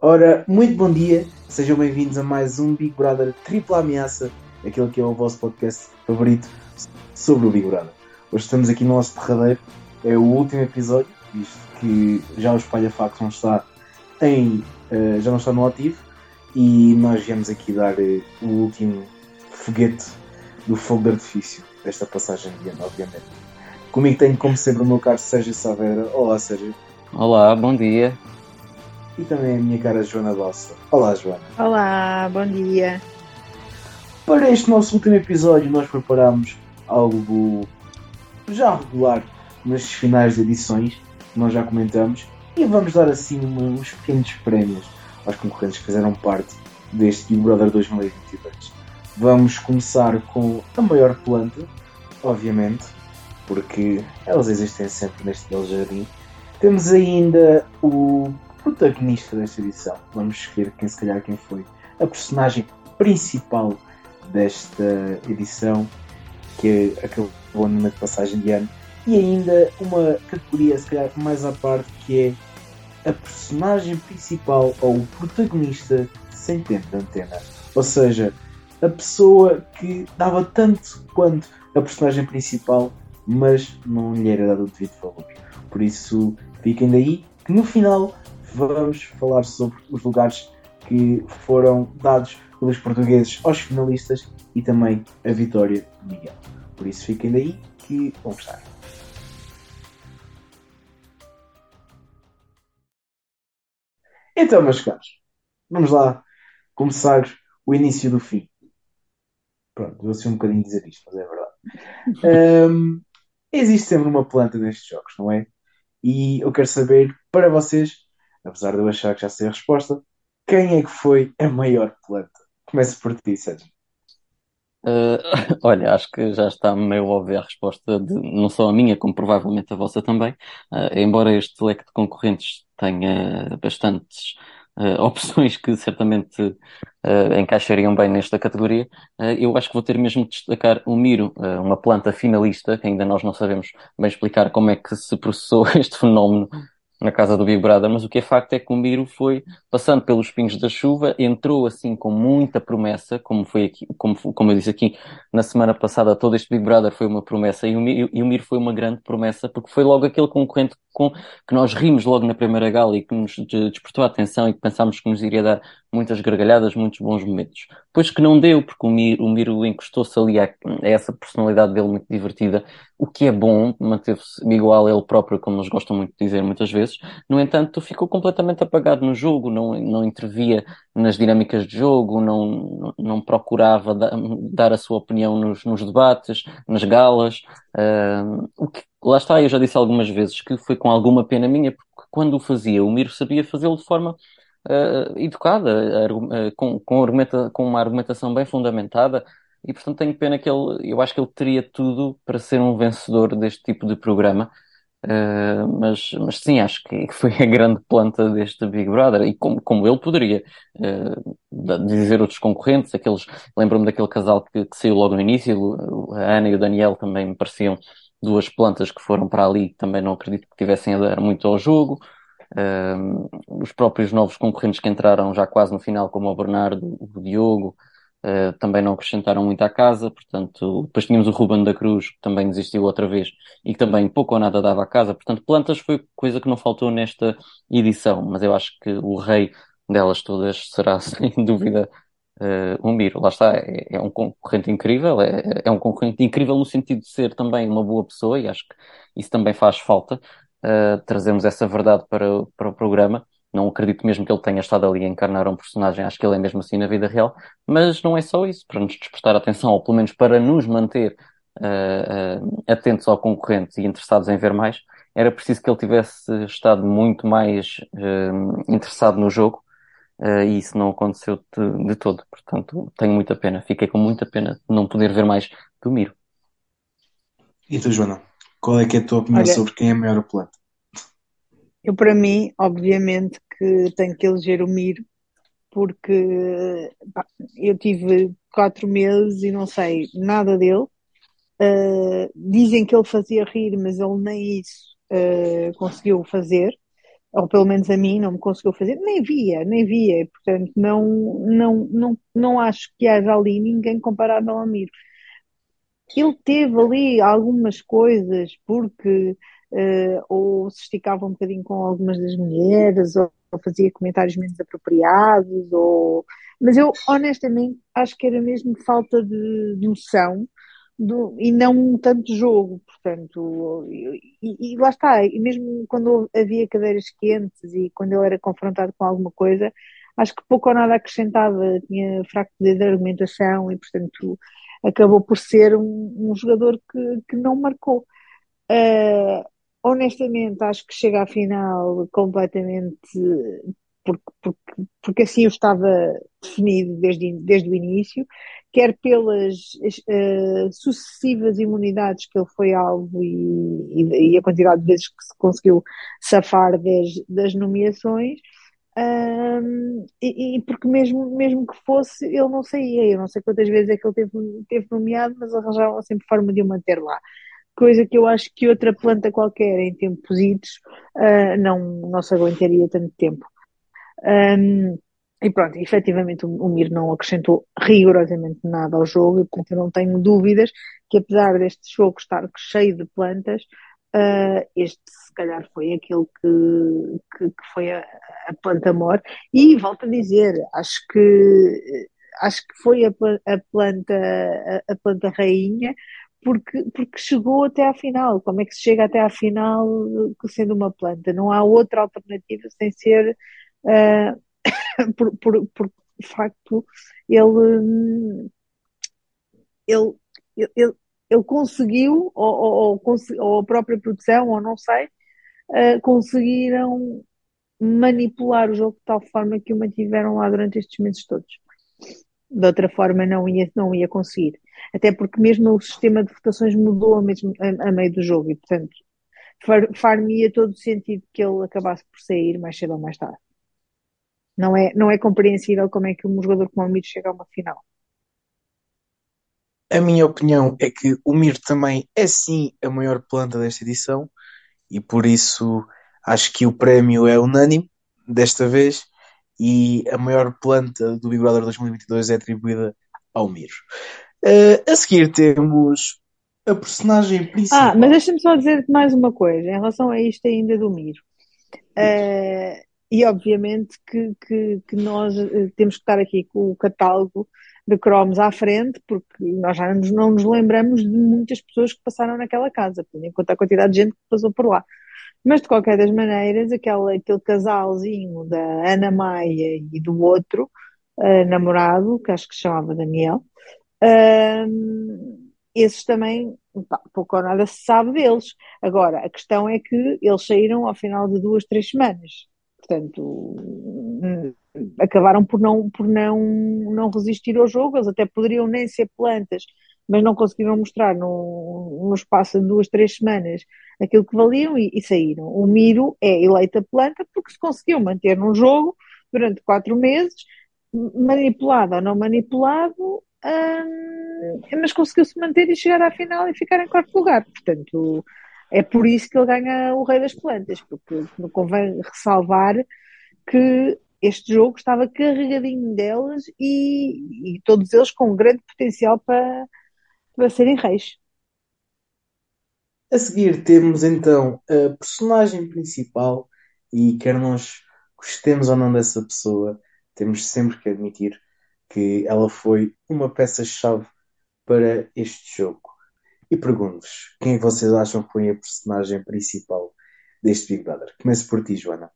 Ora, muito bom dia, sejam bem-vindos a mais um Big Brother Tripla Ameaça, aquele que é o vosso podcast favorito sobre o Big Brother. Hoje estamos aqui no nosso derradeiro, é o último episódio, visto que já o Espalha não está em, uh, já não está no ativo, e nós viemos aqui dar uh, o último foguete do fogo de artifício desta passagem de ano, obviamente. Comigo tenho, como sempre, o meu caro Sérgio Saavedra. Olá, Sérgio. Olá, bom dia. E também a minha cara Joana Bossa. Olá, Joana. Olá, bom dia. Para este nosso último episódio, nós preparamos algo já regular nas finais de edições, nós já comentamos, e vamos dar assim uns pequenos prémios aos concorrentes que fizeram parte deste Big Brother 2022. Vamos começar com a maior planta, obviamente, porque elas existem sempre neste belo jardim. Temos ainda o protagonista desta edição. Vamos escolher quem se calhar quem foi a personagem principal desta edição, que acabou numa passagem de ano. E ainda uma categoria se calhar mais à parte que é a personagem principal ou o protagonista sem tempo de antena. Ou seja, a pessoa que dava tanto quanto a personagem principal mas não lhe era dado o devido valor. Por isso, fiquem daí que no final vamos falar sobre os lugares que foram dados pelos portugueses aos finalistas e também a vitória de Miguel. Por isso, fiquem daí que vão gostar. Então, meus caros, vamos lá começar o início do fim. Pronto, vou ser um bocadinho dizer isto, mas é verdade. Um, existe sempre uma planta nestes jogos, não é? E eu quero saber, para vocês, apesar de eu achar que já sei a resposta, quem é que foi a maior planta? Começo por ti, Sérgio. Uh, olha, acho que já está meio óbvia a resposta, de, não só a minha, como provavelmente a vossa também. Uh, embora este leque de concorrentes tenha bastantes uh, opções que certamente uh, encaixariam bem nesta categoria, uh, eu acho que vou ter mesmo de destacar o Miro, uma planta finalista, que ainda nós não sabemos bem explicar como é que se processou este fenómeno na casa do Big Brother, mas o que é facto é que o Miro foi passando pelos pingos da chuva, entrou assim com muita promessa, como foi aqui, como, como eu disse aqui na semana passada, todo este Big Brother foi uma promessa e o, Miro, e o Miro foi uma grande promessa, porque foi logo aquele concorrente com, que nós rimos logo na primeira gala e que nos despertou a atenção e que pensámos que nos iria dar muitas gargalhadas, muitos bons momentos. Pois que não deu, porque o Miro, o Miro encostou-se ali a, a, essa personalidade dele muito divertida, o que é bom, manteve-se igual a ele próprio, como eles gostam muito de dizer muitas vezes. No entanto, ficou completamente apagado no jogo, não, não intervia nas dinâmicas de jogo, não, não procurava da, dar a sua opinião nos, nos debates, nas galas. Uh, o que, lá está, eu já disse algumas vezes que foi com alguma pena minha, porque quando o fazia, o Miro sabia fazê-lo de forma uh, educada, uh, com, com, argumenta, com uma argumentação bem fundamentada, e portanto tenho pena que ele, eu acho que ele teria tudo para ser um vencedor deste tipo de programa. Uh, mas, mas sim, acho que foi a grande planta deste Big Brother e como, como ele poderia uh, dizer outros concorrentes, aqueles, lembro-me daquele casal que, que, saiu logo no início, a Ana e o Daniel também me pareciam duas plantas que foram para ali, também não acredito que tivessem a dar muito ao jogo. Uh, os próprios novos concorrentes que entraram já quase no final, como o Bernardo, o Diogo, uh, também não acrescentaram muito à casa, portanto, depois tínhamos o Ruben da Cruz, que também desistiu outra vez e que também pouco ou nada dava à casa, portanto, plantas foi coisa que não faltou nesta edição, mas eu acho que o rei delas todas será, sem dúvida, uh, o Miro. Lá está, é, é um concorrente incrível, é, é um concorrente incrível no sentido de ser também uma boa pessoa e acho que isso também faz falta uh, trazemos essa verdade para, para o programa. Não acredito mesmo que ele tenha estado ali a encarnar um personagem, acho que ele é mesmo assim na vida real, mas não é só isso, para nos despertar atenção, ou pelo menos para nos manter uh, uh, atentos ao concorrente e interessados em ver mais, era preciso que ele tivesse estado muito mais uh, interessado no jogo, e isso não aconteceu de, de, todo. Portanto, tenho muita pena, fiquei com muita pena de não poder ver mais do Miro. E tu, Joana? Qual é que é a tua opinião Olha, sobre quem é melhor o planta? Eu, para mim, obviamente que tenho que eleger o Miro, porque pá, eu tive quatro meses e não sei nada dele. Uh, dizem que ele fazia rir, mas ele nem isso uh, conseguiu fazer. ou pelo menos a mim, não me conseguiu fazer, nem via, nem via, portanto, não, não, não, não acho que haja ali ninguém comparado ao Amir. Ele teve ali algumas coisas, porque uh, ou se esticava um bocadinho com algumas das mulheres, ou, ou fazia comentários menos apropriados, ou... mas eu honestamente acho que era mesmo falta de noção do, e não tanto jogo, portanto, e, e, lá está, e mesmo quando havia cadeiras quentes e quando ele era confrontado com alguma coisa, acho que pouco ou nada acrescentava, tinha fraco poder de argumentação e, portanto, acabou por ser um, um jogador que, que não marcou. Uh, honestamente, acho que chega à final completamente porque, porque, porque assim eu estava definido desde, desde o início, quer pelas uh, sucessivas imunidades que ele foi alvo e, e, e, a quantidade de vezes que se conseguiu safar das, das nomeações, um, e, e, porque mesmo, mesmo que fosse, ele não saía. Eu não sei quantas vezes é que ele teve, teve nomeado, mas arranjavam sempre forma de o manter lá. Coisa que eu acho que outra planta qualquer em tempos idos uh, não, não se aguentaria tanto tempo. Um, e pronto, efetivamente o, Mir não acrescentou rigorosamente nada ao jogo, e eu não tenho dúvidas que apesar deste jogo estar cheio de plantas, uh, este se calhar foi aquele que, que, que foi a, a, planta mor. E volto a dizer, acho que acho que foi a, a planta a, a, planta rainha porque, porque chegou até à final. Como é que se chega até à final sendo uma planta? Não há outra alternativa sem ser uh, por, por, por facto ele, ele, ele, ele conseguiu, ou, ou, ou, a própria produção, ou não sei, uh, conseguiram manipular o jogo de tal forma que o mantiveram lá durante estes meses todos. De outra forma não ia, não ia conseguir. Até porque mesmo o sistema de votações mudou mesmo a, a meio do jogo e, portanto, far-me todo o sentido que ele acabasse por sair mais cedo ou mais tarde. Não é, não é compreensível como é que um jogador como o Mir chega a uma final. A minha opinião é que o Mir também é sim a maior planta desta edição e por isso acho que o prémio é unânime desta vez e a maior planta do Big Brother 2022 é atribuída ao Mir. Uh, a seguir temos a personagem principal. Ah, mas deixa-me só dizer mais uma coisa em relação a isto ainda do Mir. Uh, e obviamente que, que, que, nós eh, temos que estar aqui com o catálogo de cromos à frente, porque nós já não nos, lembramos de muitas pessoas que passaram naquela casa, tendo em a quantidade de gente que passou por lá. Mas de qualquer das maneiras, aquele, aquele casalzinho da Ana Maia e do outro uh, namorado, que acho que se chamava Daniel, uh, esses também, pá, pouco ou nada se sabe deles. Agora, a questão é que eles saíram ao final de duas, três semanas. Portanto, acabaram por não, por não, não resistir ao jogo. Eles até poderiam nem ser plantas, mas não conseguiram mostrar no, no espaço de duas, três semanas aquilo que valiam e, e saíram. O Miro é eleita planta porque se conseguiu manter num jogo durante quatro meses, manipulado ou não manipulado, mas conseguiu-se manter e chegar à final e ficar em quarto lugar. Portanto, é por isso que ele ganha o Rei das Plantas, porque não convém ressalvar que este jogo estava carregadinho delas e, e todos eles com grande potencial para, para serem reis. A seguir temos então a personagem principal e quer nós gostemos ou não dessa pessoa, temos sempre que admitir que ela foi uma peça-chave para este jogo. E pergunto-vos, quem é vocês acham que foi a personagem principal deste Big Brother? Começo por ti, Joana.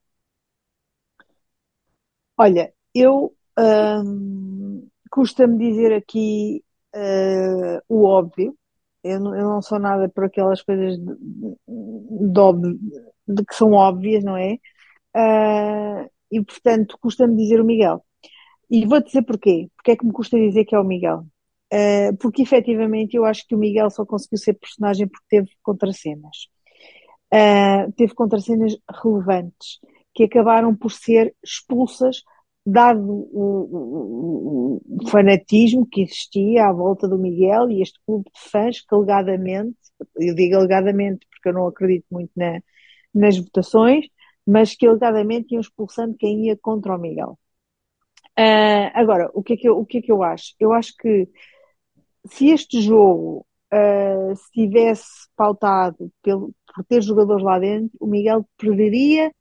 Olha, eu hum, custa-me dizer aqui uh, o óbvio. Eu não, eu não, sou nada por aquelas coisas de, de, óbvio, de que são óbvias, não é? Uh, e portanto, custa-me dizer o Miguel. E vou dizer porquê. Porque é que me custa dizer que é o Miguel? Uh, porque efetivamente eu acho que o Miguel só conseguiu ser personagem porque teve contracenas. Uh, teve contracenas relevantes que acabaram por ser expulsas, dado o, o, o, fanatismo que existia à volta do Miguel e este clube de fãs que alegadamente, eu digo alegadamente porque eu não acredito muito na, nas votações, mas que alegadamente iam expulsando quem ia contra o Miguel. Uh, agora, o que, é que eu, o que é que eu acho? Eu acho que se este jogo uh, se tivesse pautado pelo, por ter jogadores lá dentro, o Miguel perderia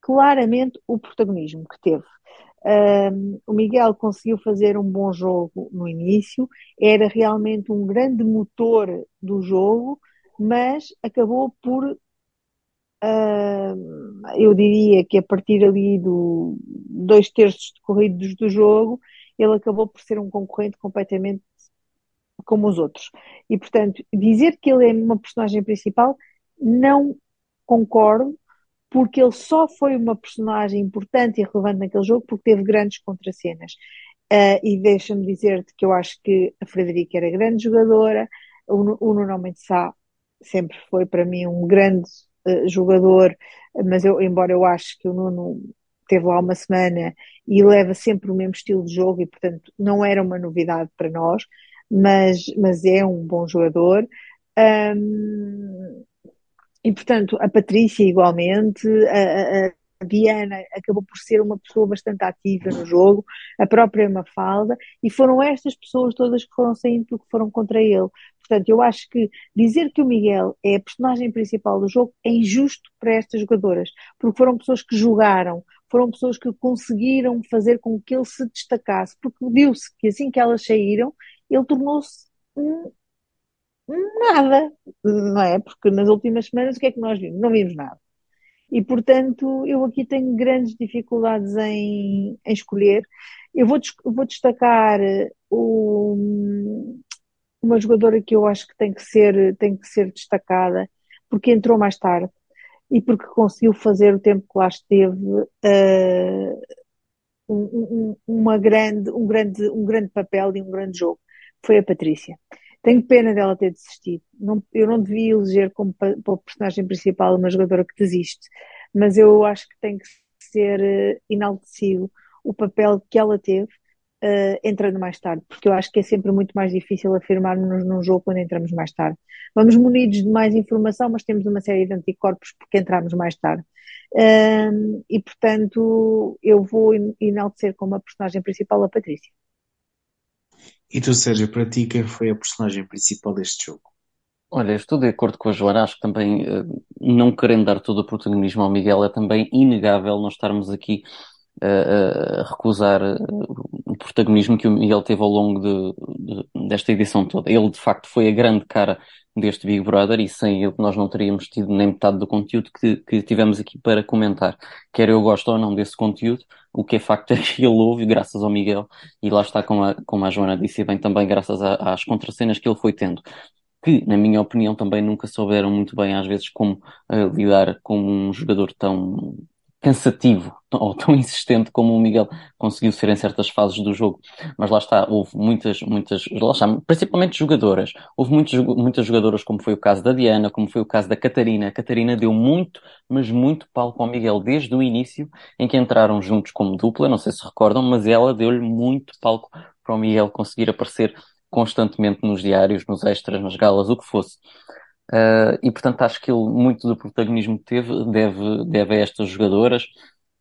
claramente o protagonismo que teve. Um, o Miguel conseguiu fazer um bom jogo no início, era realmente um grande motor do jogo, mas acabou por, eu diria que a partir ali do dois terços decorridos do jogo, ele acabou por ser um concorrente completamente como os outros. E, portanto, dizer que ele é uma personagem principal, não concordo, porque ele só foi uma personagem importante e relevante naquele jogo porque teve grandes contracenas. Uh, e deixa-me dizer-te que eu acho que a Frederica era grande jogadora, o, o Nuno Mendes Sá sempre foi para mim um grande uh, jogador, mas eu, embora eu acho que o Nuno teve lá uma semana e leva sempre o mesmo estilo de jogo e portanto não era uma novidade para nós, mas, mas é um bom jogador. Um, e, portanto, a Patrícia, igualmente, a, a, Diana acabou por ser uma pessoa bastante ativa no jogo, a própria Mafalda, e foram estas pessoas todas que foram saindo porque foram contra ele. Portanto, eu acho que dizer que o Miguel é a personagem principal do jogo é injusto para estas jogadoras, porque foram pessoas que jogaram, foram pessoas que conseguiram fazer com que ele se destacasse, porque viu-se que assim que elas saíram, ele tornou-se um nada, não é? Porque nas últimas semanas o que é que nós vimos? Não vimos nada. E, portanto, eu aqui tenho grandes dificuldades em, em escolher. Eu vou, vou destacar o, uma jogadora que eu acho que tem que ser, tem que ser destacada, porque entrou mais tarde e porque conseguiu fazer o tempo que lá esteve uh, um, um, uma grande, um, grande, um grande papel e um grande jogo. Foi a Patrícia. Tenho pena dela ter desistido. Não, eu não devia eleger como para o personagem principal uma jogadora que desiste, mas eu acho que tem que ser uh, enaltecido o papel que ela teve uh, entrando mais tarde, porque eu acho que é sempre muito mais difícil afirmarmos-nos num jogo quando entramos mais tarde. Vamos munidos de mais informação, mas temos uma série de anticorpos porque entramos mais tarde. Uh, e portanto, eu vou enaltecer como a personagem principal a Patrícia. E tu, Sérgio, para ti, quem foi a personagem principal deste jogo? Olha, estou de acordo com a Joana, acho que também, eh, não querendo dar todo o protagonismo ao Miguel, é também inegável nós estarmos aqui a, a recusar eh, o protagonismo que o Miguel teve ao longo de, de, desta edição toda. Ele, de facto, foi a grande cara deste Big Brother e sem ele nós não teríamos tido nem metade do conteúdo que, que tivemos aqui para comentar. Quer eu gosto ou não desse conteúdo, o que é facto é que ele ouve graças ao Miguel e lá está, como a, como a Joana disse bem, também graças a, às contracenas que ele foi tendo. Que, na minha opinião, também nunca souberam muito bem, às vezes, como uh, lidar com um jogador tão, cansativo ou tão insistente como o Miguel conseguiu ser em certas fases do jogo. Mas lá está, houve muitas, muitas, lá está, principalmente jogadoras. Houve muitos, muitas jogadoras, como foi o caso da Diana, como foi o caso da Catarina. A Catarina deu muito, mas muito palco ao Miguel desde o início, em que entraram juntos como dupla, não sei se recordam, mas ela deu-lhe muito palco para o Miguel conseguir aparecer constantemente nos diários, nos extras, nas galas, o que fosse. Uh, e portanto acho que ele muito do protagonismo que teve deve, deve a estas jogadoras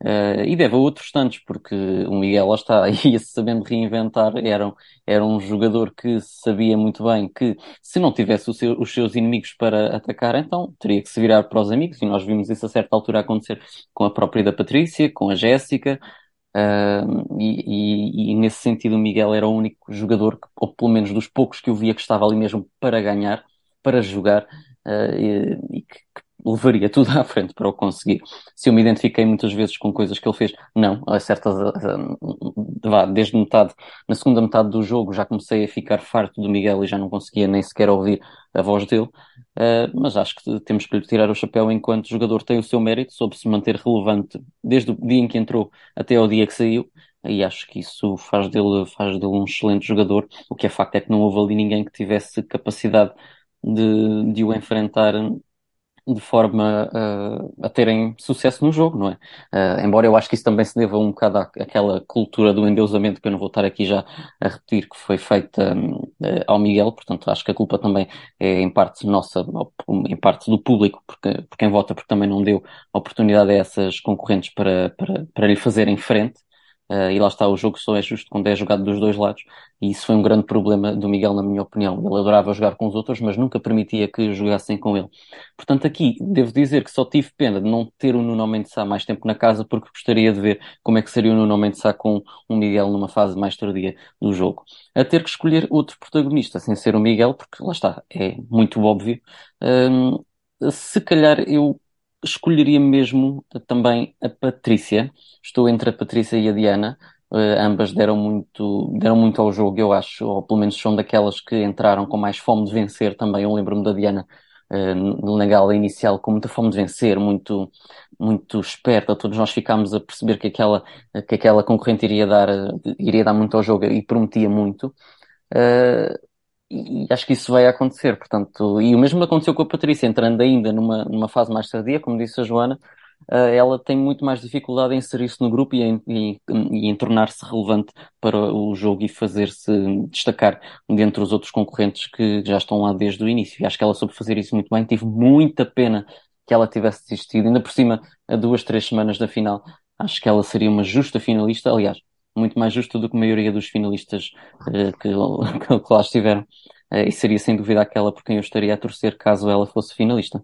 uh, e deve a outros tantos, porque o Miguel lá está, ia-se sabendo reinventar, era, era um jogador que sabia muito bem que se não tivesse seu, os seus inimigos para atacar, então teria que se virar para os amigos, e nós vimos isso a certa altura acontecer com a própria da Patrícia, com a Jéssica, Uh, e, e, e, nesse sentido o Miguel era o único jogador, que, ou pelo menos dos poucos que eu via que estava ali mesmo para ganhar, para jogar uh, e, e que, que, levaria tudo à frente para o conseguir. Se eu me identifiquei muitas vezes com coisas que ele fez, não, a certas, uh, vá, desde metade, na segunda metade do jogo já comecei a ficar farto do Miguel e já não conseguia nem sequer ouvir a voz dele, uh, mas acho que temos que lhe tirar o chapéu enquanto jogador tem o seu mérito, soube se manter relevante desde o dia em que entrou até ao dia que saiu, e acho que isso faz dele, faz dele um excelente jogador. O que é facto é que não houve ali ninguém que tivesse capacidade de, de o enfrentar de forma uh, a terem sucesso no jogo, não é? Uh, embora eu acho que isso também se deva um bocado à, àquela cultura do endeusamento que eu não vou estar aqui já a repetir, que foi feita um, ao Miguel, portanto acho que a culpa também é em parte nossa, em parte do público, porque, por quem vota, porque também não deu oportunidade a essas concorrentes para, para, para lhe fazerem frente. Uh, e lá está, o jogo só é justo quando é jogado dos dois lados, e isso foi um grande problema do Miguel, na minha opinião. Ele adorava jogar com os outros, mas nunca permitia que jogassem com ele. Portanto, aqui devo dizer que só tive pena de não ter o Nuno Mendes Sá mais tempo na casa, porque gostaria de ver como é que seria o Nuno Mendes Sá com o Miguel numa fase mais tardia do jogo. A ter que escolher outro protagonista, sem ser o Miguel, porque lá está, é muito óbvio. Um, se calhar eu escolheria mesmo também a Patrícia. Estou entre a Patrícia e a Diana. Uh, ambas deram muito, deram muito ao jogo, eu acho, ou pelo menos são daquelas que entraram com mais fome de vencer também. Eu lembro-me da Diana uh, na gala inicial com muita fome de vencer, muito, muito esperta. Todos nós ficámos a perceber que aquela, que aquela concorrente iria dar, iria dar muito ao jogo e prometia muito. Uh, e acho que isso vai acontecer, portanto, e o mesmo aconteceu com a Patrícia, entrando ainda numa, numa fase mais tardia, como disse a Joana, uh, ela tem muito mais dificuldade em inserir-se no grupo e em, e, e em tornar-se relevante para o jogo e fazer-se destacar dentre os outros concorrentes que já estão lá desde o início. E acho que ela soube fazer isso muito bem, tive muita pena que ela tivesse desistido, ainda por cima, a duas, três semanas da final, acho que ela seria uma justa finalista, aliás, muito mais justa do que a maioria dos finalistas uh, que, que, lá estiveram. Uh, e seria sem dúvida aquela por quem eu estaria a torcer caso ela fosse finalista.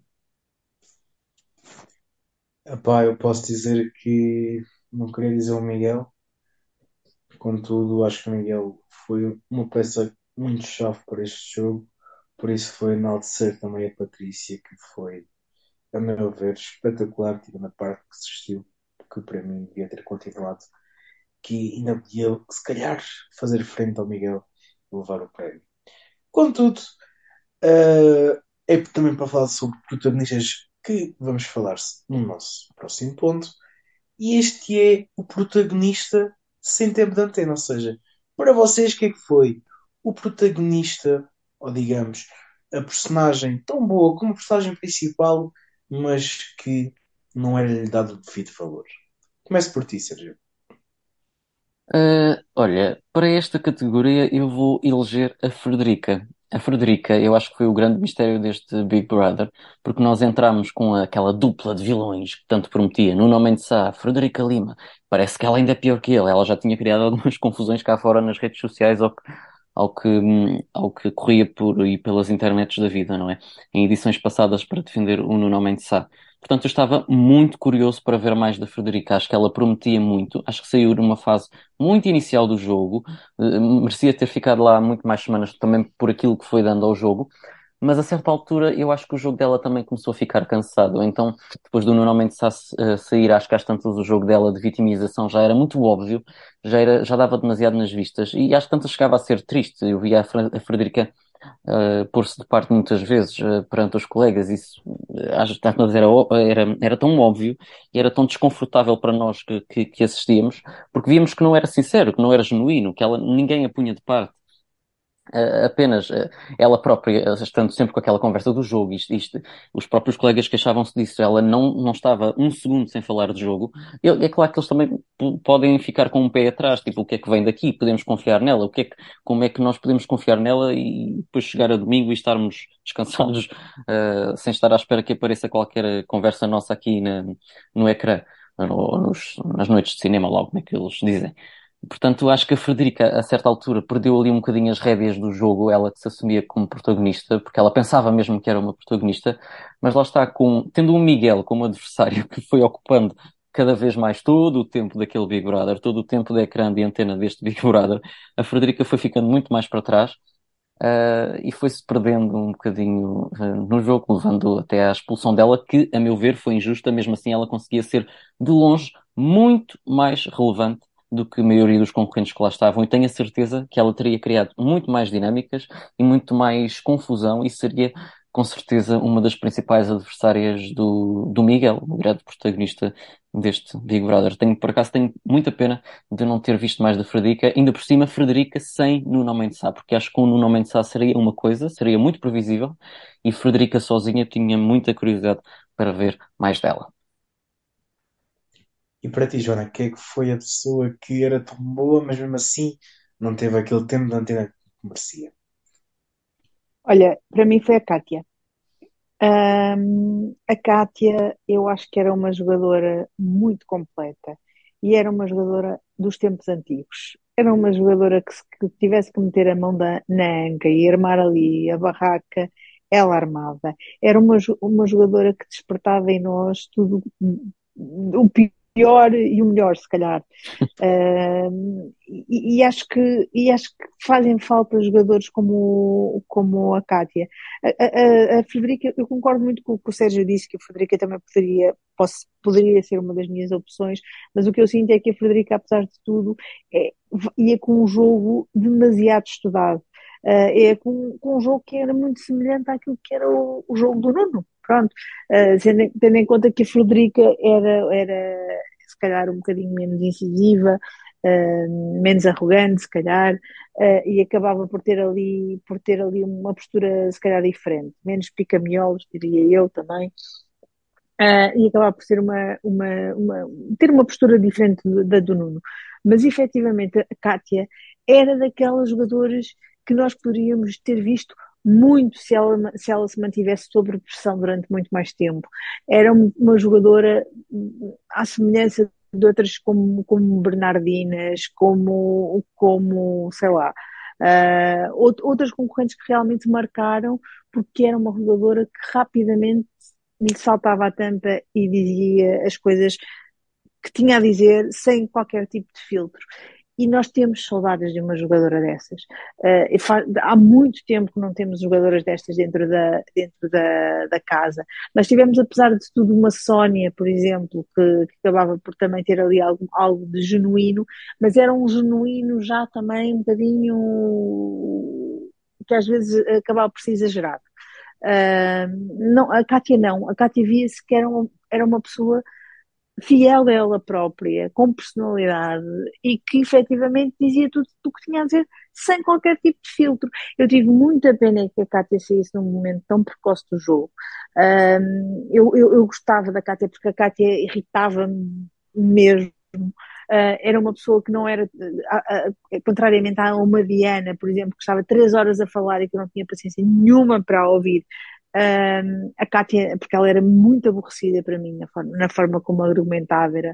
Epá, eu posso dizer que não queria dizer o Miguel, contudo, acho que o Miguel foi uma peça muito chave para este jogo, por isso foi enaltecer também a Patrícia, que foi, a meu ver, espetacular, na parte que assistiu, que para mim devia ter continuado que ainda podia, se calhar, fazer frente ao Miguel e levar o prémio. Contudo, uh, é também para falar sobre protagonistas que vamos falar no nosso próximo ponto. E este é o protagonista sem tempo de antena. Ou seja, para vocês, o que é que foi? O protagonista, ou digamos, a personagem tão boa como a personagem principal, mas que não era-lhe dado o devido valor. Comece por ti, Sérgio. Uh, olha, para esta categoria eu vou eleger a Frederica. A Frederica, eu acho que foi o grande mistério deste Big Brother, porque nós entramos com aquela dupla de vilões que tanto prometia. No nome de Sá, Frederica Lima. Parece que ela ainda é pior que ele. Ela já tinha criado algumas confusões cá fora nas redes sociais ao que, ao que, ao que corria por e pelas internets da vida, não é? Em edições passadas para defender o Nuno Mendes Sá. Portanto, eu estava muito curioso para ver mais da Frederica. Acho que ela prometia muito. Acho que saiu numa fase muito inicial do jogo. Uh, merecia ter ficado lá muito mais semanas também por aquilo que foi dando ao jogo. Mas a certa altura eu acho que o jogo dela também começou a ficar cansado. Então, depois do normalmente uh, sair, acho que às tantas o jogo dela de vitimização já era muito óbvio, já, era, já dava demasiado nas vistas. E às tantas chegava a ser triste. Eu via a Frederica uh, pôr-se de parte muitas vezes uh, perante os colegas. Isso às tantas era, era, era tão óbvio e era tão desconfortável para nós que, que, que, assistíamos, porque víamos que não era sincero, que não era genuíno, que ela, ninguém a punha de parte. Uh, apenas uh, ela própria, estando sempre com aquela conversa do jogo, isto, isto os próprios colegas queixavam-se disso, ela não, não estava um segundo sem falar de jogo. é claro que eles também podem ficar com um pé atrás, tipo, o que é que vem daqui? Podemos confiar nela? O que é que, como é que nós podemos confiar nela e depois chegar a domingo e estarmos descansados uh, sem estar à espera que apareça qualquer conversa nossa aqui na, no ecrã, ou nos, nas noites de cinema, logo, como é que eles dizem. Portanto, acho que a Frederica, a certa altura, perdeu ali um bocadinho as rédeas do jogo, ela que se assumia como protagonista, porque ela pensava mesmo que era uma protagonista, mas lá está, com, tendo um Miguel como adversário que foi ocupando cada vez mais todo o tempo daquele Big Brother, todo o tempo de ecrã de antena deste Big Brother, a Frederica foi ficando muito mais para trás uh, e foi-se perdendo um bocadinho uh, no jogo, levando até à expulsão dela, que, a meu ver, foi injusta, mesmo assim ela conseguia ser, de longe, muito mais relevante do que a maioria dos concorrentes que lá estavam, e tenho a certeza que ela teria criado muito mais dinâmicas e muito mais confusão e seria com certeza uma das principais adversárias do, do Miguel, o grande protagonista deste Big Brother. Tenho, por acaso, tenho muita pena de não ter visto mais da Frederica, ainda por cima, Frederica sem Nuno Mendes Sá, porque acho que com o Nuno Mendes Sá seria uma coisa, seria muito previsível, e Frederica sozinha tinha muita curiosidade para ver mais dela. E para ti, Joana, quem é que foi a pessoa que era tão boa, mas mesmo assim não teve aquele tempo de antena que merecia? Olha, para mim foi a Kátia. Ahm, a Kátia, eu acho que era uma jogadora muito completa e era uma jogadora dos tempos antigos. Era uma jogadora que, se que tivesse que meter a mão da, na anca e armar ali a barraca, ela armava. Era uma, uma jogadora que despertava em nós tudo o pior e o melhor, se calhar. Um, e, e acho que, e acho que fazem falta jogadores como, como a Kátia. A, a, a Frederica, eu concordo muito com o que o Sérgio disse, que a Frederica também poderia, posso, poderia ser uma das minhas opções, mas o que eu sinto é que a Frederica, apesar de tudo, é, ia com um jogo demasiado estudado. Uh, é com, com um jogo que era muito semelhante àquilo que era o, o jogo do Nuno. Pronto, uh, tendo, em conta que a Frederica era, era se calhar um bocadinho menos incisiva, uh, menos arrogante, se calhar, uh, e acabava por ter ali, por ter ali uma postura se calhar diferente, menos pica-miolos, diria eu também. Uh, e acabava por ser uma, uma, uma, ter uma postura diferente da do Nuno. Mas efetivamente a Kátia era daquelas jogadoras que nós poderíamos ter visto muito se ela, se ela se mantivesse sob pressão durante muito mais tempo. Era uma jogadora à semelhança de outras como, como Bernardinas, como, como sei lá, uh, outras concorrentes que realmente marcaram porque era uma jogadora que rapidamente lhe saltava a tampa e dizia as coisas que tinha a dizer sem qualquer tipo de filtro e nós temos saudades de uma jogadora dessas. Uh, há muito tempo que não temos jogadoras destas dentro da, dentro da, da casa. Nós tivemos, apesar de tudo, uma Sónia, por exemplo, que, que, acabava por também ter ali algo, algo de genuíno, mas era um genuíno já também um bocadinho que às vezes acabava por ser exagerado. Uh, não, a Kátia não, a Kátia via-se que era uma, era uma pessoa fiel a ela própria, com personalidade e que efetivamente dizia tudo o que tinha a dizer sem qualquer tipo de filtro. Eu tive muita pena que a Cátia saísse num momento tão precoce do jogo. Um, eu, eu, eu, gostava da Cátia porque a Cátia irritava-me mesmo. Uh, era uma pessoa que não era, uh, uh, contrariamente a uma Diana, por exemplo, que estava três horas a falar e que não tinha paciência nenhuma para ouvir. A Kátia, porque ela era muito aborrecida para mim na forma, na forma como argumentava, era,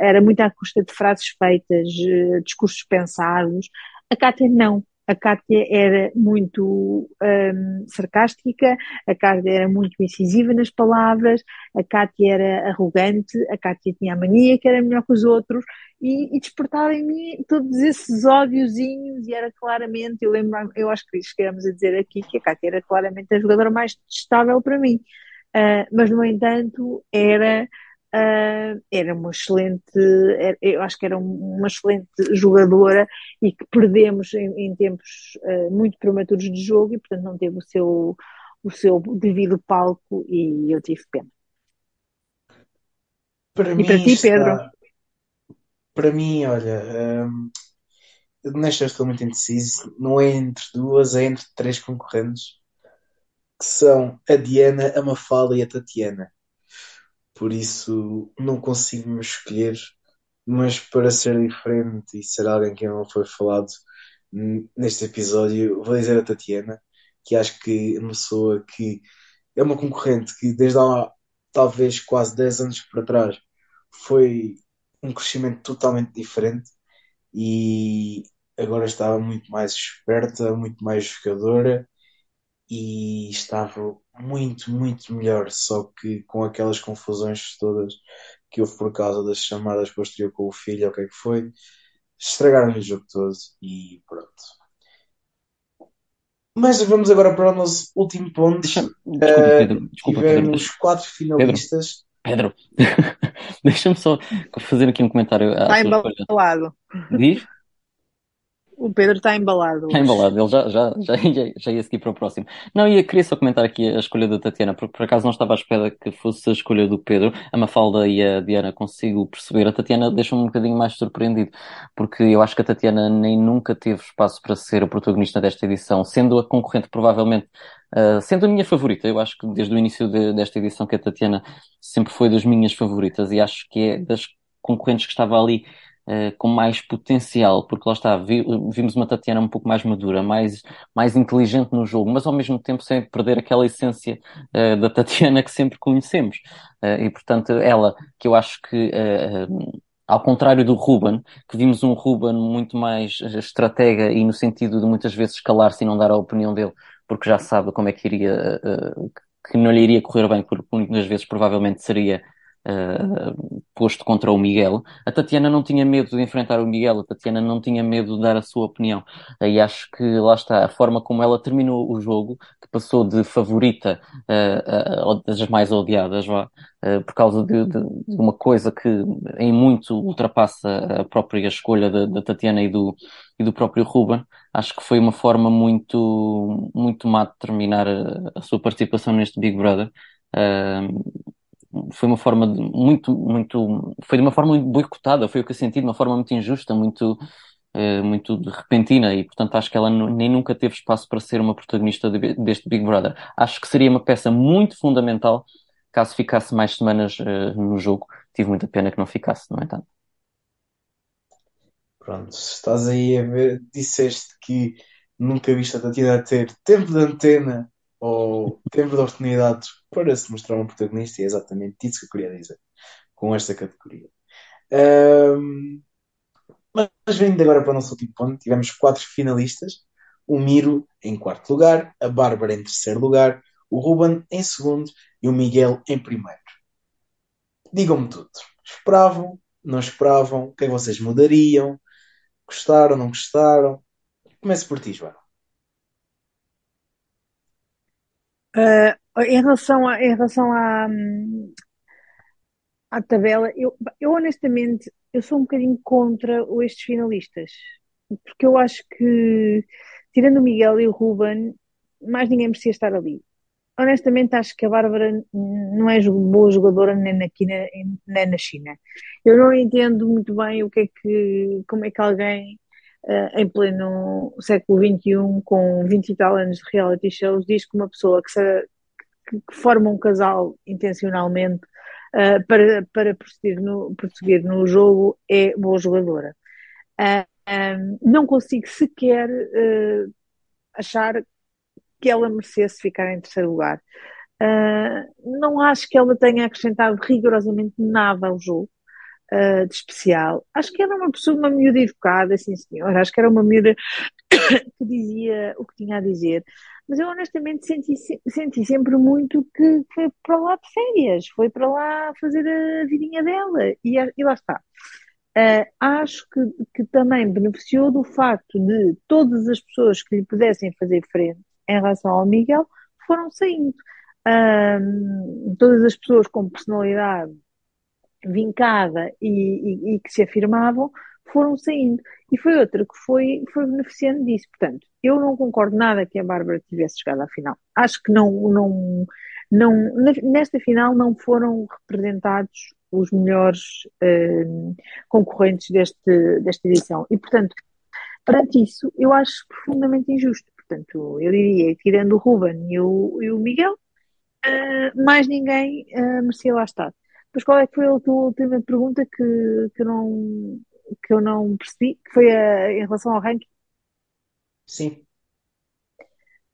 era muito à custa de frases feitas, uh, discursos pensados. A Kátia não. A Kátia era muito um, sarcástica, a Kátia era muito incisiva nas palavras, a Kátia era arrogante, a Kátia tinha a mania que era melhor que os outros e, e despertava em mim todos esses ódiozinhos e era claramente, eu lembro, eu acho que chegamos a dizer aqui que a Kátia era claramente a jogadora mais testável para mim. Uh, mas, no entanto, era Uh, era uma excelente, era, eu acho que era uma excelente jogadora e que perdemos em, em tempos uh, muito prematuros de jogo e portanto não teve o seu, o seu devido palco e eu tive pena. Para e mim para ti, está- Pedro? Para mim, olha, hum, nesta estou muito indeciso. Não é entre duas, é entre três concorrentes, que são a Diana, a Mafalda e a Tatiana. Por isso, não consigo me escolher, mas para ser diferente e ser alguém que não foi falado neste episódio, vou dizer a Tatiana, que acho que é uma pessoa que é uma concorrente que desde há talvez quase 10 anos para trás foi um crescimento totalmente diferente e agora estava muito mais esperta, muito mais jogadora e estava muito, muito melhor, só que com aquelas confusões todas que houve por causa das chamadas posterior com o filho, o que é que foi, estragaram o jogo todo e pronto. Mas vamos agora para o nosso último ponto. Deixa- Desculpa, Eh, Pedro. Desculpa, Pedro. tivemos quatro finalistas. Pedro. Deixa-me só fazer aqui um comentário Está embalado. Diz? O Pedro está embalado. Está embalado, ele já, já, já, já ia seguir para o próximo. Não, e eu queria só comentar aqui a escolha da Tatiana, porque por acaso não estava à espera que fosse a escolha do Pedro. A Mafalda e a Diana consigo perceber. A Tatiana deixa-me um bocadinho mais surpreendido, porque eu acho que a Tatiana nem nunca teve espaço para ser o protagonista desta edição, sendo a concorrente provavelmente Uh, sendo a minha favorita, eu acho que desde o início de, desta edição que a Tatiana sempre foi das minhas favoritas e acho que é das concorrentes que estava ali uh, com mais potencial, porque lá está, vi, vimos uma Tatiana um pouco mais madura, mais, mais inteligente no jogo, mas ao mesmo tempo sem perder aquela essência uh, da Tatiana que sempre conhecemos. Uh, e portanto, ela, que eu acho que ao contrário do Ruben, que vimos um Ruben muito mais estratega e no sentido de muitas vezes calar-se e não dar a opinião dele, porque já sabe como é que iria, que não lhe iria correr bem, porque muitas vezes provavelmente seria uh, posto contra o Miguel. A Tatiana não tinha medo de enfrentar o Miguel, a Tatiana não tinha medo de dar a sua opinião. E acho que lá está, a forma como ela terminou o jogo, que passou de favorita uh, das mais odiadas, vá, por causa de, de, de, uma coisa que em muito ultrapassa a própria escolha da, da Tatiana e do, e do próprio Ruben. Acho que foi uma forma muito, muito má de terminar a, a sua participação neste Big Brother. Uh, foi uma forma de, muito, muito, foi de uma forma muito boicotada, foi o que eu senti, de uma forma muito injusta, muito, uh, muito repentina e, portanto, acho que ela nem nunca teve espaço para ser uma protagonista de, deste Big Brother. Acho que seria uma peça muito fundamental caso ficasse mais semanas uh, no jogo. Tive muita pena que não ficasse, no entanto. Pronto, estás aí a ver, disseste que nunca viste a Tatiana ter tempo de antena ou de oportunidades para se mostrar um protagonista, e é exatamente isso que eu queria dizer com esta categoria. Um, mas vindo agora para o nosso último ponto, tivemos quatro finalistas: o Miro em quarto lugar, a Bárbara em terceiro lugar, o Ruben em segundo e o Miguel em primeiro. Digam-me tudo. Esperavam? Não esperavam? O que é vocês mudariam? Gostaram? Não gostaram? Comece por ti, João. Uh, em relação, a, em relação à, à tabela, eu, eu honestamente eu sou um bocadinho contra estes finalistas, porque eu acho que, tirando o Miguel e o Ruben, mais ninguém merecia estar ali. Honestamente, acho que a Bárbara não é boa jogadora nem aqui nem na China. Eu não entendo muito bem o que é que, como é que alguém em pleno século XXI, com 20 e tal anos de reality shows, diz que uma pessoa que, se, que, que forma um casal intencionalmente uh, para, para prosseguir, no, prosseguir no jogo é boa jogadora. Uh, um, não consigo sequer achar que ela merecesse ficar em terceiro lugar. Uh, não acho que ela tenha acrescentado rigorosamente nada ao jogo uh, de especial. Acho que era uma pessoa, uma miúda educada, sim senhor. Acho que era uma miúda que dizia o que tinha a dizer. Mas eu honestamente senti, senti sempre muito que foi para lá de férias, foi para lá fazer a vidinha dela. E, e lá está. Uh, acho que, que também beneficiou do facto de todas as pessoas que lhe pudessem fazer frente em relação ao Miguel foram saindo. Uh, todas as pessoas com personalidade vincada e, e, e, que se afirmavam foram saindo. E foi outra que foi, foi beneficiando disso. Portanto, eu não concordo nada que a Bárbara tivesse chegado à final. Acho que não, não, não nesta final não foram representados os melhores uh, concorrentes deste, desta edição. E, portanto, perante isso, eu acho profundamente injusto. Portanto, eu diria, tirando o Ruben e o, e o Miguel, uh, mais ninguém uh, merecia lá estar. Mas qual é que foi a tua última pergunta que, que, eu, não, que eu não percebi? Que foi a, em relação ao ranking? Sim.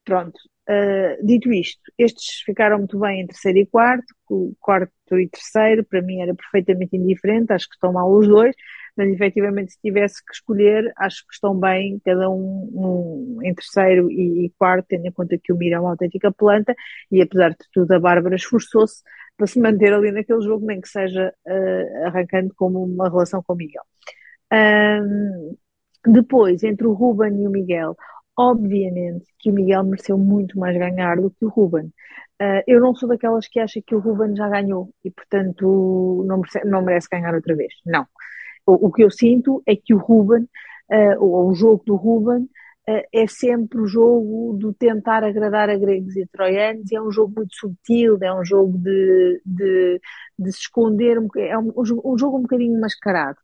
Pronto. Uh, dito isto, estes ficaram muito bem em terceiro e quarto, o quarto e terceiro para mim era perfeitamente indiferente, acho que estão mal os dois, mas efetivamente se tivesse que escolher, acho que estão bem cada um, um em terceiro e, e, quarto, tendo em conta que o Mira é uma autêntica planta e apesar de tudo a Bárbara esforçou-se para se manter ali naquele jogo, nem que seja uh, arrancando como uma relação com o Miguel. Um, depois, entre o Ruben e o Miguel, obviamente que o Miguel mereceu muito mais ganhar do que o Ruben. Uh, eu não sou daquelas que acha que o Ruben já ganhou e, portanto, não merece, não merece ganhar outra vez. Não. O, o, que eu sinto é que o Ruben uh, ou o jogo do Ruben, uh, é sempre o jogo do tentar agradar a gregos e troianos, e é um jogo muito subtil, é um jogo de, de, de se esconder, é um, um, jogo um bocadinho mascarado.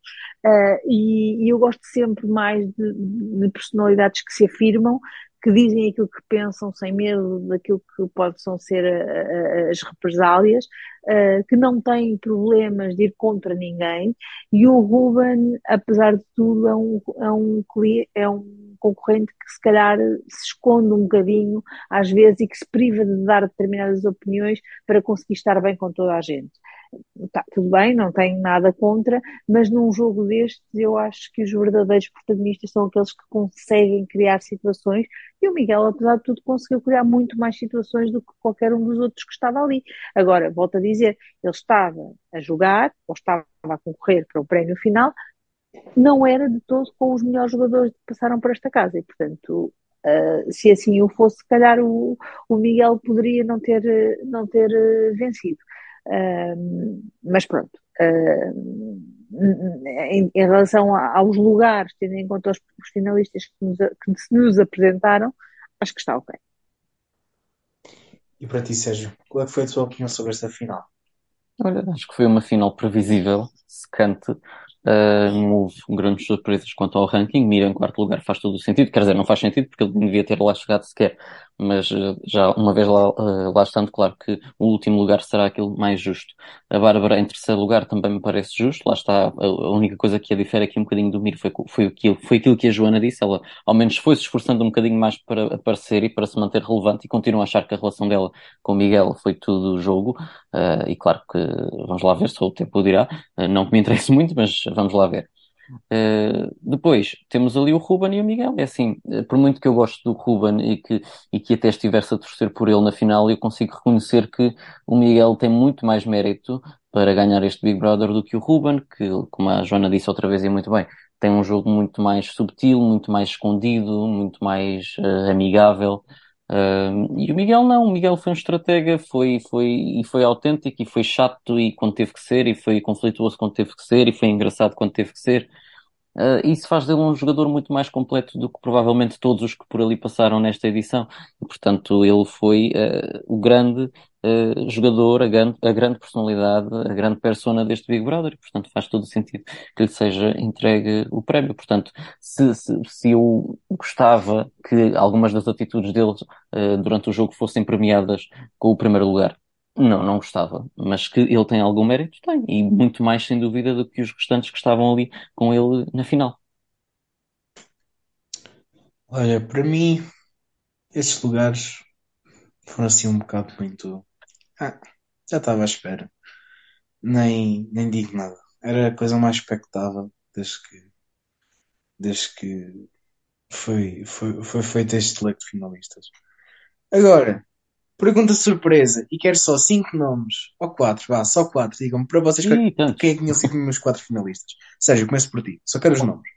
Uh, e, e, eu gosto sempre mais de, de personalidades que se afirmam, que dizem aquilo que pensam sem medo daquilo que possam ser a, a, as represálias, uh, que não têm problemas de ir contra ninguém, e o Ruben, apesar de tudo, é um, é um, é um concorrente que se calhar se esconde um bocadinho às vezes e que se priva de dar determinadas opiniões para conseguir estar bem com toda a gente. Tá, tudo bem, não tenho nada contra, mas num jogo destes eu acho que os verdadeiros protagonistas são aqueles que conseguem criar situações e o Miguel, apesar de tudo, conseguiu criar muito mais situações do que qualquer um dos outros que estava ali. Agora, volto a dizer, ele estava a jogar, ou estava a concorrer para o prémio final, não era de todo com os melhores jogadores que passaram por esta casa e, portanto, uh, se assim o fosse, se calhar o, o Miguel poderia não ter, não ter uh, vencido. Uh, mas pronto, em, em, relação a, aos lugares, tendo em conta os, os finalistas que, nos, que se nos apresentaram, acho que está ok. E para ti, Sérgio, qual é foi a tua opinião sobre esta final? Olha, acho que foi uma final previsível, secante, Uh, não houve grandes surpresas quanto ao ranking. Mira em quarto lugar faz todo o sentido. Quer dizer, não faz sentido porque ele não devia ter lá chegado sequer. Mas uh, já uma vez lá, uh, lá estando, claro que o último lugar será aquele mais justo. A Bárbara em terceiro lugar também me parece justo. Lá está. A, única coisa que a difere aqui um bocadinho do Miro foi, foi, aquilo, foi aquilo que a Joana disse. Ela ao menos foi se esforçando um bocadinho mais para aparecer e para se manter relevante e continua a achar que a relação dela com o Miguel foi tudo jogo. e claro que vamos lá ver se o tempo dirá. não que me interesse muito, mas vamos lá ver. Uh, depois temos ali o Ruben e o Miguel. É assim, eh, por muito que eu goste do Ruben e que, e que até estivesse a torcer por ele na final, eu consigo reconhecer que o Miguel tem muito mais mérito para ganhar este Big Brother do que o Ruben, que, como a Joana disse outra vez e muito bem, tem um jogo muito mais subtil, muito mais escondido, muito mais uh, amigável. Uh, e o Miguel não, o Miguel foi um estratega, foi, foi, e foi autêntico, e foi chato e quando teve que ser, e foi conflituoso quando teve que ser, e foi engraçado quando teve que ser. Uh, isso faz dele um jogador muito mais completo do que provavelmente todos os que por ali passaram nesta edição. E, portanto, ele foi uh, o grande uh, jogador, a grande, a grande personalidade, a grande persona deste Big Brother. E, portanto, faz todo o sentido que lhe seja entregue o prémio. Portanto, se, se, se eu gostava que algumas das atitudes dele durante o jogo fossem premiadas com o primeiro lugar, não, não gostava. Mas que ele tem algum mérito, tem. E muito mais, sem dúvida, do que os restantes que estavam ali com ele na final. Olha, para mim, esses lugares foram assim um bocado muito. Ah, já estava à espera. Nem, nem digo nada. Era a coisa mais expectável desde que, desde que foi, foi, foi feito este leque de finalistas. Agora, Pergunta surpresa. E quero só 5 nomes. Ou 4, vá, só 4. Digam-me para vocês quem é que tinham sido os meus 4 finalistas. Sérgio, começo por ti. Só quero os nomes.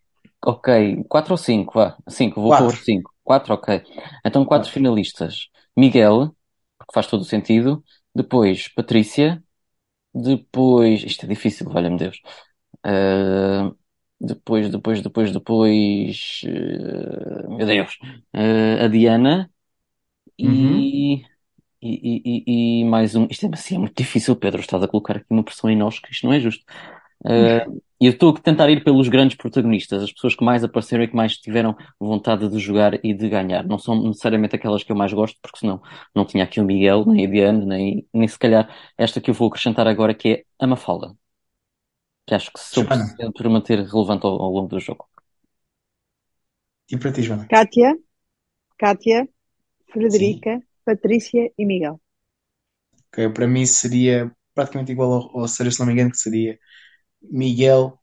Ok, 4 ou 5, vá. 5, vou pôr 5. 4, ok. Então 4 finalistas. Miguel, porque faz todo o sentido. Depois Patrícia. Depois. Isto é difícil, valha-me Deus. Uh, depois, depois, depois, depois. Uh, meu Deus. Uh, a Diana. E. Uhum. E, e, e, mais um. Isto é, assim, é muito difícil, Pedro. Estás a colocar aqui uma pressão em nós que isto não é justo. Uh, eu estou a tentar ir pelos grandes protagonistas, as pessoas que mais apareceram e que mais tiveram vontade de jogar e de ganhar. Não são necessariamente aquelas que eu mais gosto, porque senão não tinha aqui o Miguel, nem a Diane, nem, nem se calhar esta que eu vou acrescentar agora, que é a Mafalda. Que acho que se soube para manter relevante ao, ao longo do jogo. E para ti, Joana? Kátia, Kátia, Frederica, Sim. Patrícia e Miguel. Ok, para mim seria praticamente igual ao, ao Sérgio, se não me engano, que seria Miguel,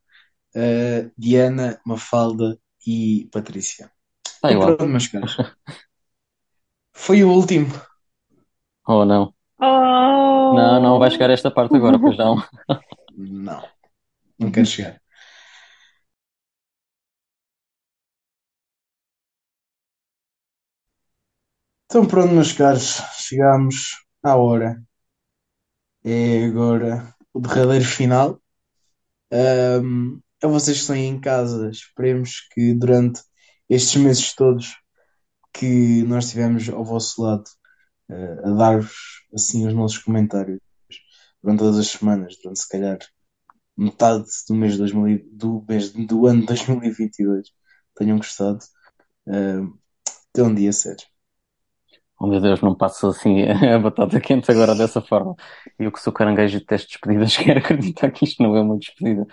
uh, Diana, Mafalda e Patrícia. Ah, igual. Pronto, meus caros. Foi o último. Oh, não. Oh. Não, não vai chegar a esta parte agora, pois não. não, não quero chegar. Então pronto, meus caros, chegamos à hora. É agora o derradeiro final. Um, a vocês que estão aí em casa, esperemos que durante estes meses todos que nós estivemos ao vosso lado uh, a dar-vos assim os nossos comentários durante todas as semanas, durante se calhar metade do mês, 2000, do, mês do ano 2022 tenham gostado. Uh, até um dia, sério. Oh meu Deus, não passo assim a batata quente agora dessa forma. Eu que sou caranguejo de testes despedidas, quero acreditar que isto não é uma despedida.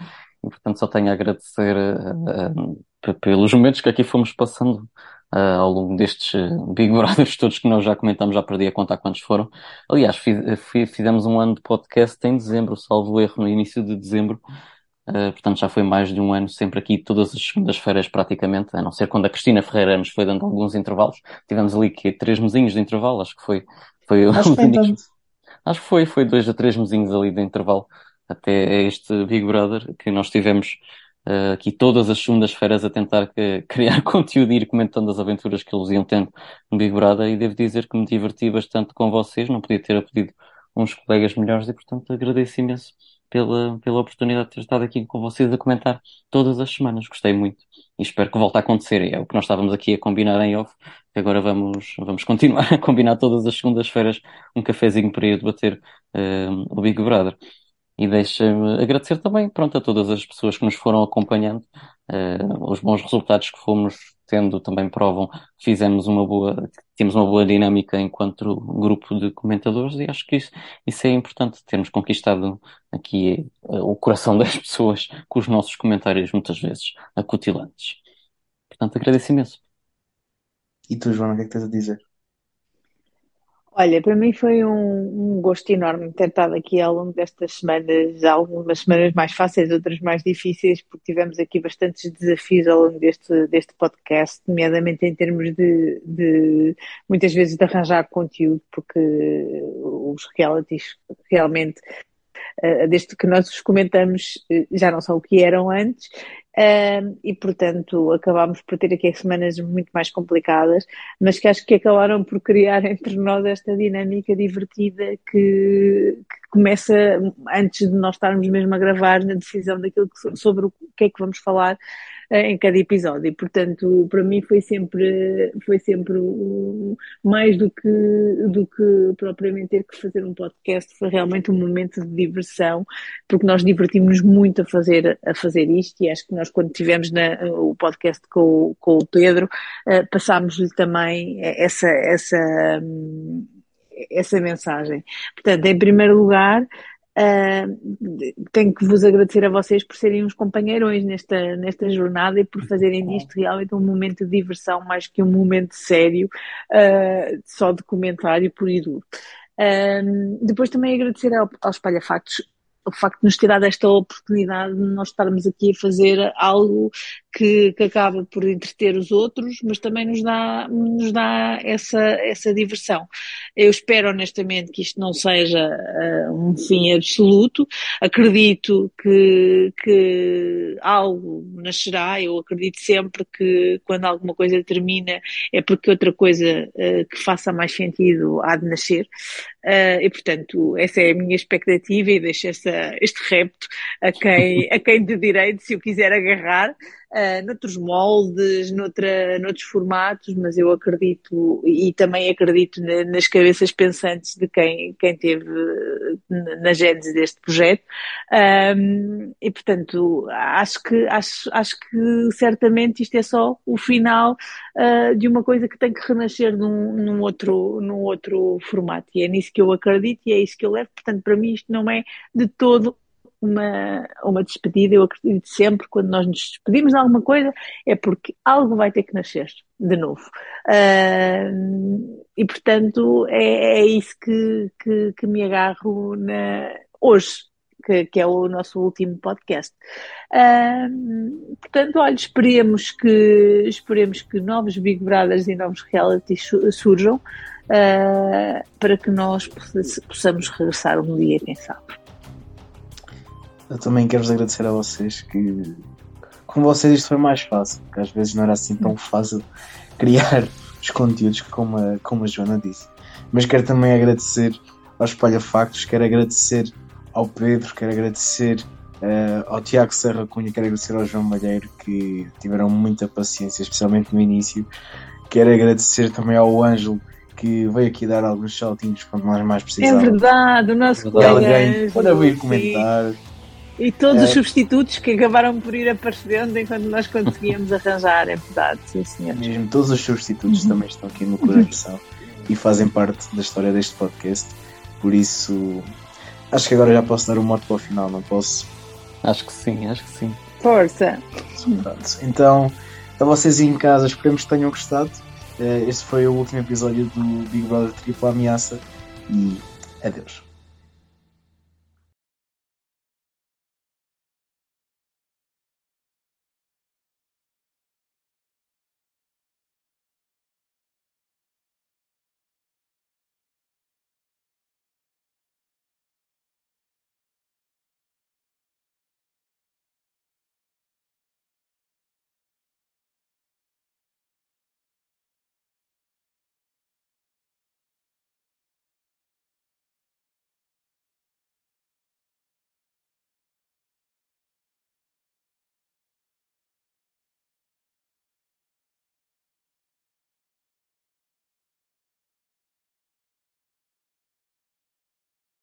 E portanto só tenho a agradecer uh, pelos momentos que aqui fomos passando uh, ao longo destes Big Brothers todos que nós já comentamos, já perdi a conta quantos foram. Aliás, fiz, fizemos um ano de podcast em dezembro, salvo erro, no início de dezembro. Uh, portanto, já foi mais de um ano sempre aqui, todas as segundas-feiras praticamente, a não ser quando a Cristina Ferreira nos foi dando alguns intervalos. Tivemos ali que três mesinhos de intervalo, acho que foi, foi acho, que acho que foi, foi dois a três mesinhos ali de intervalo até este Big Brother que nós tivemos uh, aqui todas as segundas-feiras a tentar que, criar conteúdo e ir comentando as aventuras que eles iam tendo no Big Brother. E devo dizer que me diverti bastante com vocês, não podia ter pedido uns colegas melhores e portanto agradeço imenso pela, pela oportunidade de ter estado aqui com vocês a comentar todas as semanas. Gostei muito e espero que volte a acontecer. É o que nós estávamos aqui a combinar em off. Agora vamos, vamos continuar a combinar todas as segundas-feiras um cafezinho para ir debater uh, o Big Brother. E deixa-me agradecer também, pronto, a todas as pessoas que nos foram acompanhando. Uh, os bons resultados que fomos tendo também provam que fizemos uma boa, temos uma boa dinâmica enquanto grupo de comentadores e acho que isso, isso é importante, termos conquistado aqui uh, o coração das pessoas com os nossos comentários muitas vezes acutilantes. Portanto, agradeço imenso. E tu, Joana, o que é que tens a dizer? Olha, para mim foi um, um, gosto enorme ter estado aqui ao longo destas semanas, algumas semanas mais fáceis, outras mais difíceis, porque tivemos aqui bastantes desafios ao longo deste, deste podcast, nomeadamente em termos de, de muitas vezes de arranjar conteúdo, porque os realities realmente eh, desde que nós os comentamos, eh, já não são o que eram antes, e portanto acabámos por ter aqui semanas muito mais complicadas, mas que acho que acabaram por criar entre nós esta dinâmica divertida que, que começa antes de nós estarmos mesmo a gravar na decisão daquilo que, sobre o que é que vamos falar em cada episódio. E, portanto, para mim foi sempre, foi sempre mais do que, do que propriamente ter que fazer um podcast, foi realmente um momento de diversão, porque nós divertimos muito a fazer, a fazer isto e acho que nós quando tivemos na, o podcast com, com o Pedro, uh, passámos-lhe também essa, essa, essa mensagem. Portanto, em primeiro lugar, Uh, tenho que vos agradecer a vocês por serem uns companheirões nesta, nesta jornada e por fazerem disto realmente um momento de diversão mais que um momento sério, uh, só de comentário por e duro. Uh, depois também agradecer ao, ao Espalha Factos o facto de nos ter dado esta oportunidade de nós estarmos aqui a fazer algo que, que acaba por entreter os outros, mas também nos dá, nos dá essa, essa diversão. Eu espero honestamente que isto não seja uh, um fim absoluto. Acredito que, que algo nascerá. Eu acredito sempre que quando alguma coisa termina é porque outra coisa uh, que faça mais sentido há de nascer. Uh, e portanto, essa é a minha expectativa e deixo essa, este repto a quem, a quem de direito, se o quiser agarrar uh, noutros moldes, noutra, noutros formatos, mas eu acredito e também acredito na, nas cabeças pensantes de quem, quem teve na gênese deste projeto. Um, e portanto, acho que, acho, acho que certamente isto é só o final uh, de uma coisa que tem que renascer num, num, outro, num outro formato. E é nisso que eu acredito e é isso que eu levo. Portanto, para mim isto não é de todo uma, uma despedida, eu acredito sempre, quando nós nos despedimos de alguma coisa, é porque algo vai ter que nascer de novo. Uh, e portanto é, é isso que, que, que, me agarro na, hoje, que, que, é o nosso último podcast. Uh, portanto, olha, esperemos que, esperemos que novos Big Brothers e novos realities surjam uh, para que nós possamos regressar um dia, quem sabe. Eu também quero vos agradecer a vocês que com vocês isto foi mais fácil, porque às vezes não era assim tão fácil criar os conteúdos como a, como a Joana disse. Mas quero também agradecer aos Espalha Factos, quero agradecer ao Pedro, quero agradecer Uh, ao Tiago Serra Cunha, quero agradecer ao João Malheiro que tiveram muita paciência, especialmente no início. Quero agradecer também ao Ângelo que veio aqui dar alguns saltinhos quando nós mais É precisávamos. verdade, o nosso colega alguém para vir comentar. E todos É. os substitutos que acabaram por ir aparecendo enquanto nós conseguíamos arranjar, é verdade, sim senhor. Mesmo todos os substitutos também estão aqui no coração e fazem parte da história deste podcast. Por isso, acho que agora já posso dar o mote para o final, não posso? Acho que sim, acho que sim. Força! Pronto. Então, a vocês aí em casa, esperemos que tenham gostado. Eh, Este foi o último episódio do Big Brother Tripla Ameaça e adeus.